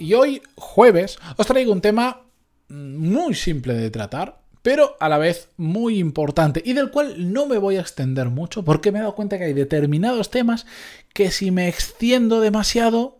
Y hoy, jueves, os traigo un tema muy simple de tratar, pero a la vez muy importante y del cual no me voy a extender mucho porque me he dado cuenta que hay determinados temas que si me extiendo demasiado Mm,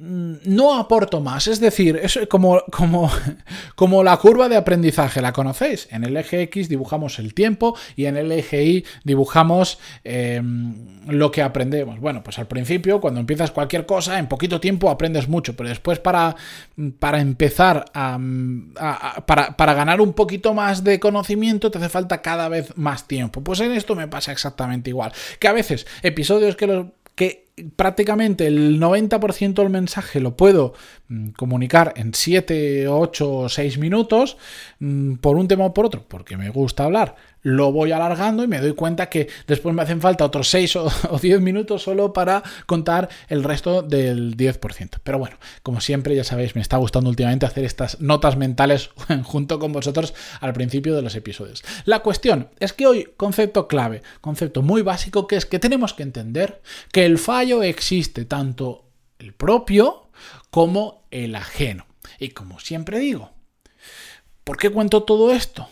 no aporto más. Es decir, es como, como, como, la curva de aprendizaje, ¿la conocéis? En el eje X dibujamos el tiempo y en el eje Y dibujamos em, lo que aprendemos. Bueno, pues al principio, cuando empiezas cualquier cosa, en poquito tiempo aprendes mucho, pero después para, para empezar a, para, para ganar un poquito más de conocimiento te hace falta cada vez más tiempo. Pues en esto me pasa exactamente igual. Que a veces episodios que los que prácticamente el 90% del mensaje lo puedo mm, comunicar en 7, 8 o 6 minutos mm, por un tema o por otro, porque me gusta hablar. Lo voy alargando y me doy cuenta que después me hacen falta otros 6 o 10 minutos solo para contar el resto del 10%. Pero bueno, como siempre, ya sabéis, me está gustando últimamente hacer estas notas mentales junto con vosotros al principio de los episodios. La cuestión es que hoy, concepto clave, concepto muy básico, que es que tenemos que entender que el fallo existe tanto el propio como el ajeno. Y como siempre digo, ¿por qué cuento todo esto?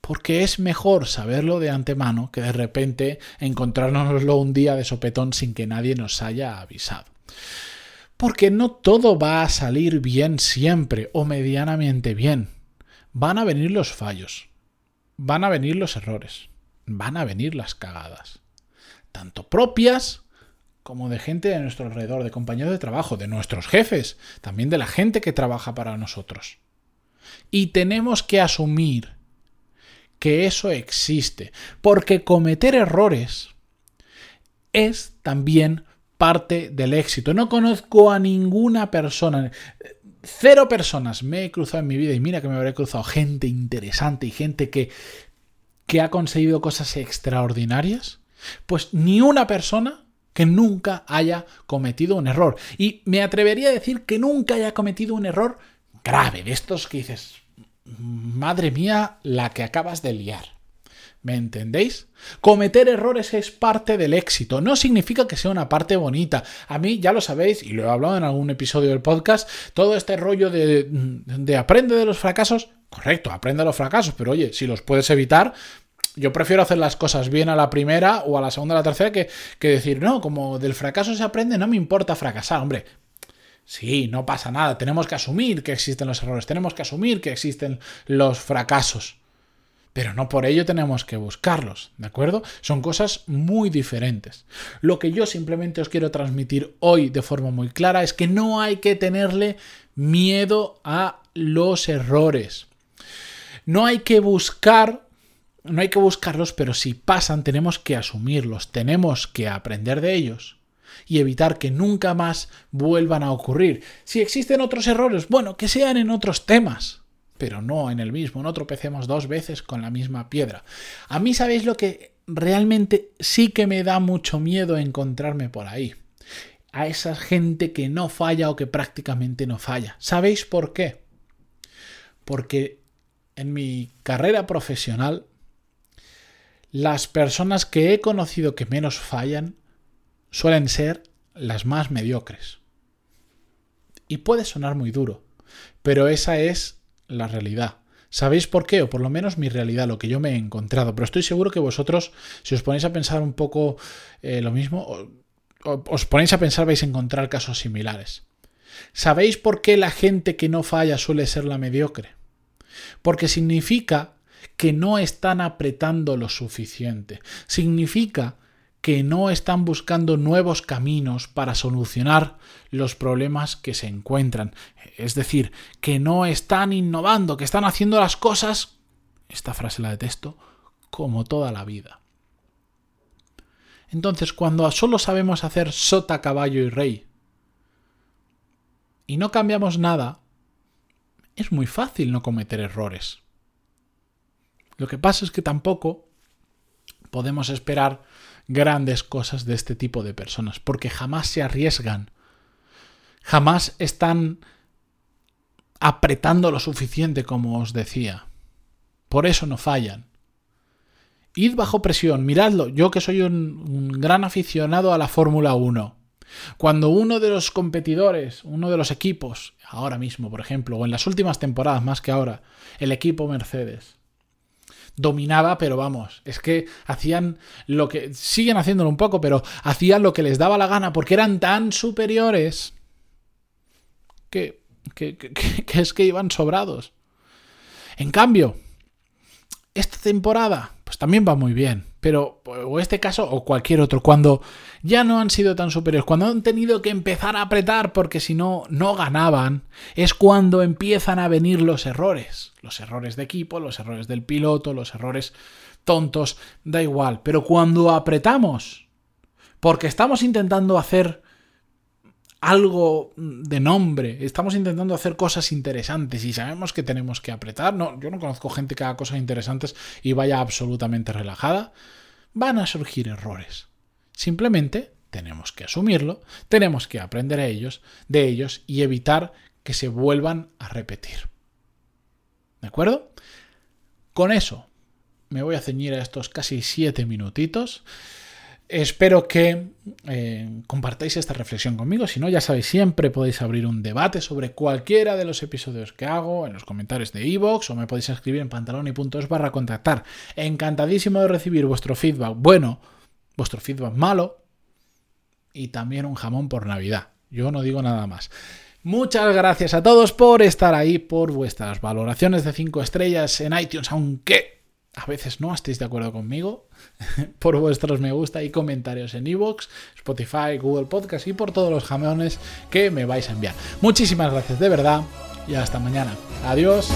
Porque es mejor saberlo de antemano que de repente encontrárnoslo un día de sopetón sin que nadie nos haya avisado. Porque no todo va a salir bien siempre o medianamente bien. Van a venir los fallos, van a venir los errores, van a venir las cagadas, tanto propias como de gente de nuestro alrededor, de compañeros de trabajo, de nuestros jefes, también de la gente que trabaja para nosotros. Y tenemos que asumir que eso existe, porque cometer errores es también parte del éxito. No conozco a ninguna persona, cero personas me he cruzado en mi vida y mira que me habré cruzado gente interesante y gente que, que ha conseguido cosas extraordinarias, pues ni una persona que nunca haya cometido un error. Y me atrevería a decir que nunca haya cometido un error grave, de estos que dices, madre mía, la que acabas de liar. ¿Me entendéis? Cometer errores es parte del éxito, no significa que sea una parte bonita. A mí, ya lo sabéis, y lo he hablado en algún episodio del podcast, todo este rollo de, de aprende de los fracasos, correcto, aprende de los fracasos, pero oye, si los puedes evitar, yo prefiero hacer las cosas bien a la primera o a la segunda o a la tercera que, que decir, no, como del fracaso se aprende, no me importa fracasar, hombre. Sí, no pasa nada, tenemos que asumir que existen los errores, tenemos que asumir que existen los fracasos. Pero no por ello tenemos que buscarlos, ¿de acuerdo? Son cosas muy diferentes. Lo que yo simplemente os quiero transmitir hoy de forma muy clara es que no hay que tenerle miedo a los errores. No hay que buscar no hay que buscarlos, pero si pasan tenemos que asumirlos, tenemos que aprender de ellos y evitar que nunca más vuelvan a ocurrir. Si existen otros errores, bueno, que sean en otros temas, pero no en el mismo, no tropecemos dos veces con la misma piedra. A mí sabéis lo que realmente sí que me da mucho miedo encontrarme por ahí. A esa gente que no falla o que prácticamente no falla. ¿Sabéis por qué? Porque en mi carrera profesional las personas que he conocido que menos fallan suelen ser las más mediocres. Y puede sonar muy duro, pero esa es la realidad. ¿Sabéis por qué? O por lo menos mi realidad, lo que yo me he encontrado. Pero estoy seguro que vosotros, si os ponéis a pensar un poco eh, lo mismo, os ponéis a pensar vais a encontrar casos similares. ¿Sabéis por qué la gente que no falla suele ser la mediocre? Porque significa que no están apretando lo suficiente. Significa que no están buscando nuevos caminos para solucionar los problemas que se encuentran. Es decir, que no están innovando, que están haciendo las cosas, esta frase la detesto, como toda la vida. Entonces, cuando solo sabemos hacer sota, caballo y rey, y no cambiamos nada, es muy fácil no cometer errores. Lo que pasa es que tampoco podemos esperar grandes cosas de este tipo de personas, porque jamás se arriesgan, jamás están apretando lo suficiente, como os decía. Por eso no fallan. Id bajo presión, miradlo, yo que soy un, gran aficionado a la Fórmula 1. Cuando uno de los competidores, uno de los equipos, ahora mismo, por ejemplo, o en las últimas temporadas más que ahora, el equipo Mercedes, dominaba, pero vamos, es que hacían lo que, siguen haciéndolo un poco, pero hacían lo que les daba la gana porque eran tan superiores que, que, es que iban sobrados. En cambio, esta temporada, pues también va muy bien. Pero, o este caso, o cualquier otro, cuando ya no han sido tan superiores, cuando han tenido que empezar a apretar porque si no, no ganaban, es cuando empiezan a venir los errores. Los errores de equipo, los errores del piloto, los errores tontos, da igual. Pero cuando apretamos, porque estamos intentando hacer algo de nombre, estamos intentando hacer cosas interesantes y sabemos que tenemos que apretar. No, yo no conozco gente que haga cosas interesantes y vaya absolutamente relajada. Van a surgir errores. Simplemente tenemos que asumirlo, tenemos que aprender a ellos, de ellos y evitar que se vuelvan a repetir. ¿De acuerdo? Con eso me voy a ceñir a estos casi siete minutitos. Espero que eh, compartáis esta reflexión conmigo. Si no, ya sabéis, siempre podéis abrir un debate sobre cualquiera de los episodios que hago en los comentarios de iVoox o me podéis escribir en pantaloni.es barra contactar. Encantadísimo de recibir vuestro feedback bueno, vuestro feedback malo y también un jamón por Navidad. Yo no digo nada más. Muchas gracias a todos por estar ahí, por vuestras valoraciones de 5 estrellas en iTunes, aunque a veces no estéis de acuerdo conmigo, por vuestros me gusta y comentarios en iVoox, Spotify, Google Podcast y por todos los jamones que me vais a enviar. Muchísimas gracias de verdad y hasta mañana. Adiós.